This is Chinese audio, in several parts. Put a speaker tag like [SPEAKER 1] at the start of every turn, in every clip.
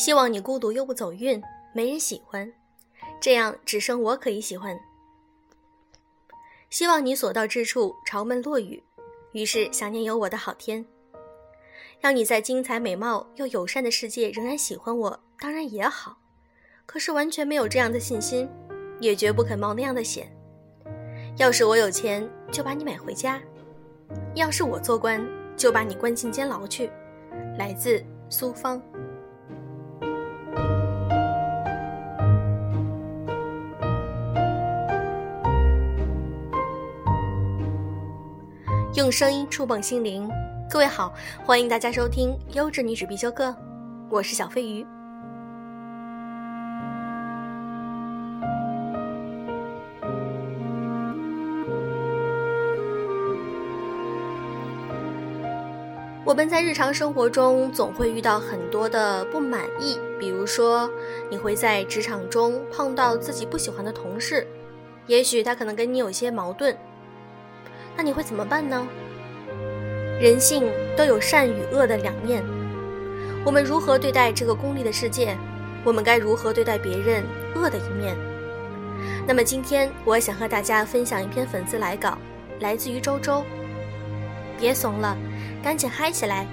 [SPEAKER 1] 希望你孤独又不走运，没人喜欢，这样只剩我可以喜欢。希望你所到之处潮闷落雨，于是想念有我的好天。让你在精彩美貌又友善的世界仍然喜欢我，当然也好。可是完全没有这样的信心，也绝不肯冒那样的险。要是我有钱，就把你买回家；要是我做官，就把你关进监牢去。来自苏芳。用声音触碰心灵，各位好，欢迎大家收听《优质女子必修课》，我是小飞鱼。我们在日常生活中总会遇到很多的不满意，比如说，你会在职场中碰到自己不喜欢的同事，也许他可能跟你有些矛盾，那你会怎么办呢？人性都有善与恶的两面，我们如何对待这个功利的世界？我们该如何对待别人恶的一面？那么今天我想和大家分享一篇粉丝来稿，来自于周周。别怂了。赶紧嗨起来！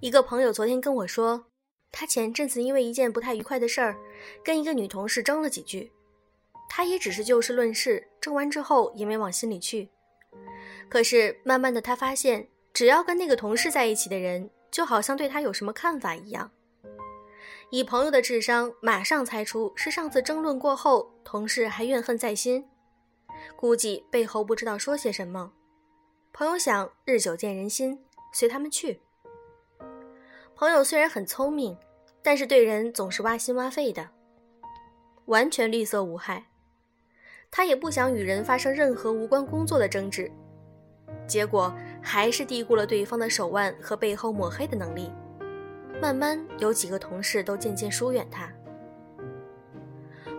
[SPEAKER 1] 一个朋友昨天跟我说，他前阵子因为一件不太愉快的事儿，跟一个女同事争了几句。他也只是就事论事，争完之后也没往心里去。可是慢慢的，他发现，只要跟那个同事在一起的人，就好像对他有什么看法一样。以朋友的智商，马上猜出是上次争论过后，同事还怨恨在心，估计背后不知道说些什么。朋友想日久见人心，随他们去。朋友虽然很聪明，但是对人总是挖心挖肺的，完全绿色无害。他也不想与人发生任何无关工作的争执，结果还是低估了对方的手腕和背后抹黑的能力。慢慢有几个同事都渐渐疏远他，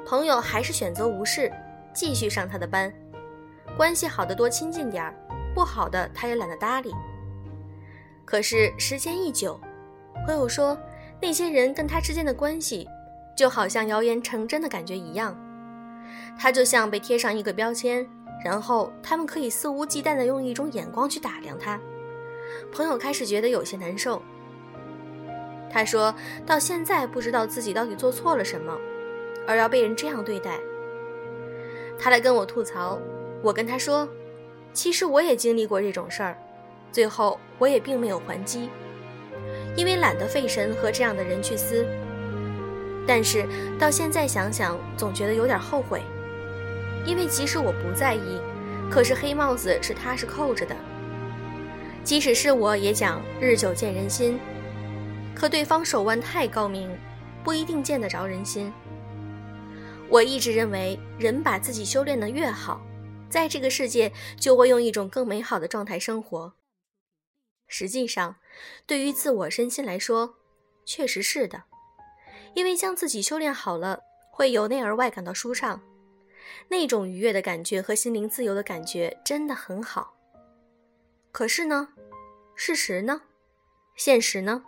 [SPEAKER 1] 朋友还是选择无视，继续上他的班。关系好的多亲近点儿，不好的他也懒得搭理。可是时间一久，朋友说那些人跟他之间的关系，就好像谣言成真的感觉一样，他就像被贴上一个标签，然后他们可以肆无忌惮地用一种眼光去打量他。朋友开始觉得有些难受。他说到现在不知道自己到底做错了什么，而要被人这样对待。他来跟我吐槽，我跟他说，其实我也经历过这种事儿，最后我也并没有还击，因为懒得费神和这样的人去撕。但是到现在想想，总觉得有点后悔，因为即使我不在意，可是黑帽子是他是扣着的。即使是我也讲日久见人心。可对方手腕太高明，不一定见得着人心。我一直认为，人把自己修炼得越好，在这个世界就会用一种更美好的状态生活。实际上，对于自我身心来说，确实是的，因为将自己修炼好了，会由内而外感到舒畅，那种愉悦的感觉和心灵自由的感觉真的很好。可是呢，事实呢，现实呢？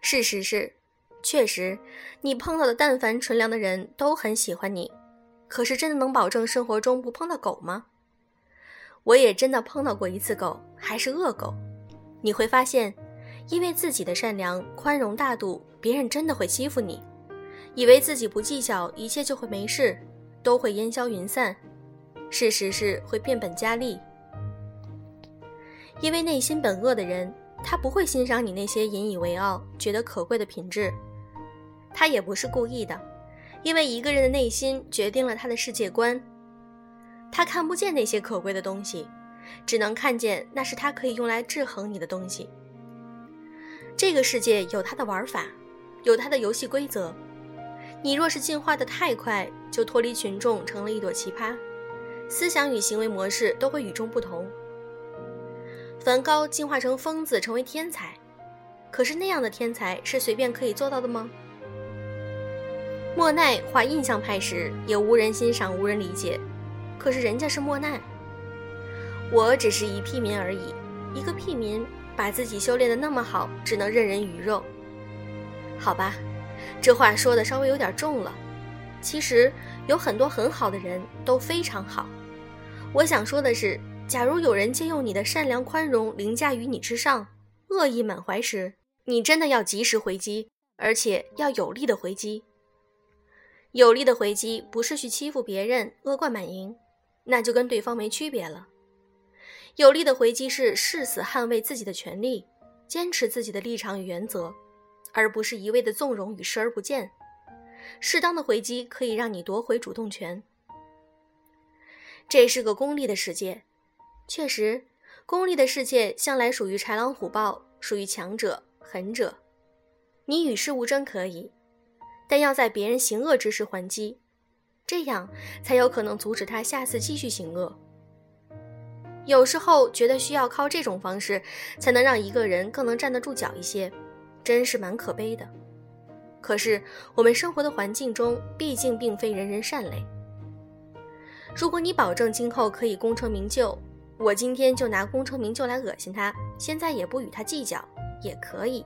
[SPEAKER 1] 事实是，确实，你碰到的但凡纯良的人都很喜欢你。可是，真的能保证生活中不碰到狗吗？我也真的碰到过一次狗，还是恶狗。你会发现，因为自己的善良、宽容、大度，别人真的会欺负你。以为自己不计较，一切就会没事，都会烟消云散。事实是会变本加厉。因为内心本恶的人。他不会欣赏你那些引以为傲、觉得可贵的品质，他也不是故意的，因为一个人的内心决定了他的世界观。他看不见那些可贵的东西，只能看见那是他可以用来制衡你的东西。这个世界有它的玩法，有它的游戏规则。你若是进化的太快，就脱离群众，成了一朵奇葩，思想与行为模式都会与众不同。梵高进化成疯子，成为天才，可是那样的天才是随便可以做到的吗？莫奈画印象派时也无人欣赏，无人理解。可是人家是莫奈，我只是一屁民而已。一个屁民把自己修炼的那么好，只能任人鱼肉。好吧，这话说的稍微有点重了。其实有很多很好的人都非常好。我想说的是，假如有人借用你的善良宽容凌驾于你之上，恶意满怀时，你真的要及时回击，而且要有力的回击。有力的回击不是去欺负别人、恶贯满盈，那就跟对方没区别了。有力的回击是誓死捍卫自己的权利，坚持自己的立场与原则，而不是一味的纵容与视而不见。适当的回击可以让你夺回主动权。这是个功利的世界，确实，功利的世界向来属于豺狼虎豹，属于强者、狠者。你与世无争可以。但要在别人行恶之时还击，这样才有可能阻止他下次继续行恶。有时候觉得需要靠这种方式才能让一个人更能站得住脚一些，真是蛮可悲的。可是我们生活的环境中，毕竟并非人人善类。如果你保证今后可以功成名就，我今天就拿功成名就来恶心他，现在也不与他计较，也可以。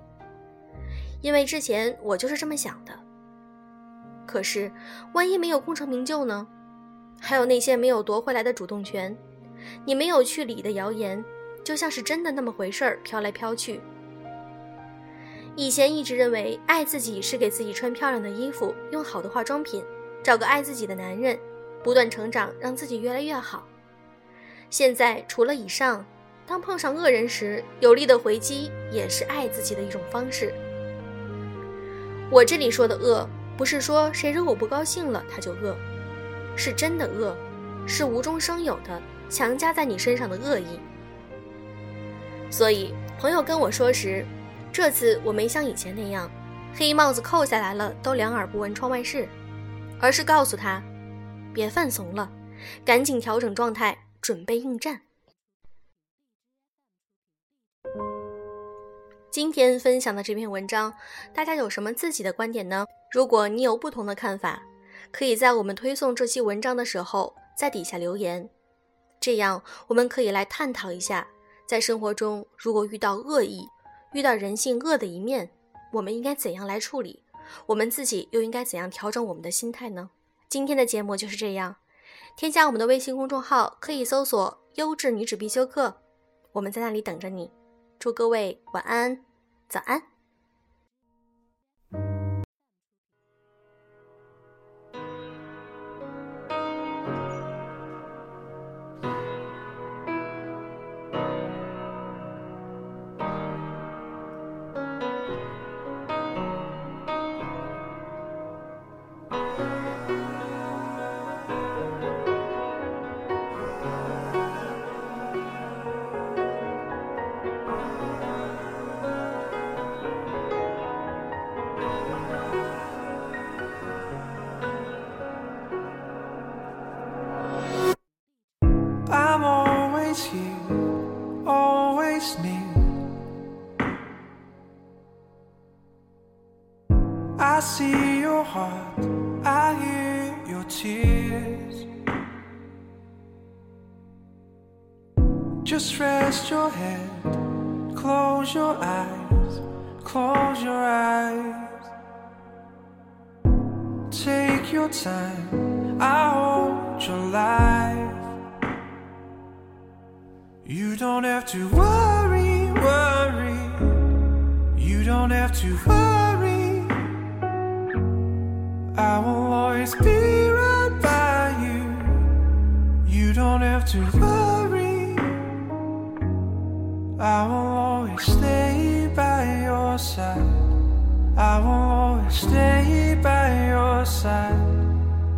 [SPEAKER 1] 因为之前我就是这么想的。可是，万一没有功成名就呢？还有那些没有夺回来的主动权，你没有去理的谣言，就像是真的那么回事儿，飘来飘去。以前一直认为爱自己是给自己穿漂亮的衣服，用好的化妆品，找个爱自己的男人，不断成长，让自己越来越好。现在除了以上，当碰上恶人时，有力的回击也是爱自己的一种方式。我这里说的恶。不是说谁惹我不高兴了他就恶，是真的恶，是无中生有的强加在你身上的恶意。所以朋友跟我说时，这次我没像以前那样，黑帽子扣下来了都两耳不闻窗外事，而是告诉他，别犯怂了，赶紧调整状态，准备应战。今天分享的这篇文章，大家有什么自己的观点呢？如果你有不同的看法，可以在我们推送这期文章的时候在底下留言，这样我们可以来探讨一下，在生活中如果遇到恶意，遇到人性恶的一面，我们应该怎样来处理？我们自己又应该怎样调整我们的心态呢？今天的节目就是这样，添加我们的微信公众号，可以搜索“优质女子必修课”，我们在那里等着你。祝各位晚安。早安。
[SPEAKER 2] Heart, I hear your tears. Just rest your head, close your eyes, close your eyes. Take your time, I hold your life. You don't have to worry, worry. You don't have to worry. I will always be right by you. You don't have to worry. I will always stay by your side. I will always stay by your side.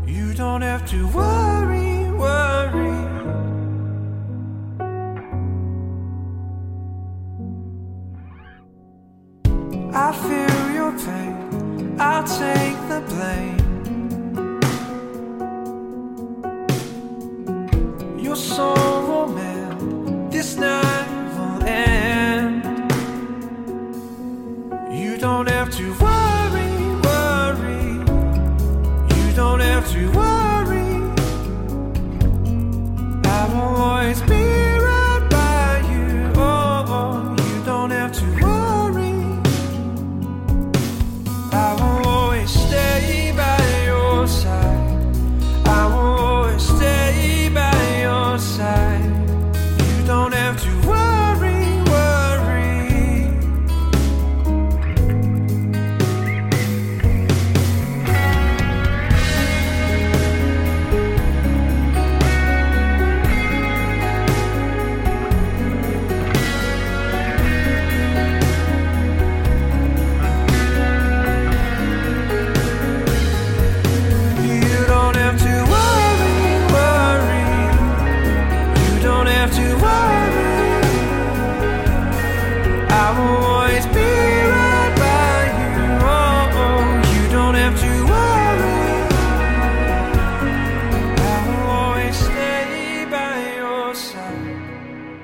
[SPEAKER 2] You don't have to worry, worry. I feel your pain. I'll take you're so romantic. this night will end. You don't have to worry, worry. You don't have to worry.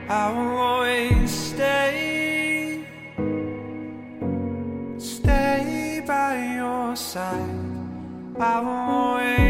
[SPEAKER 2] I will always stay, stay by your side. I will always.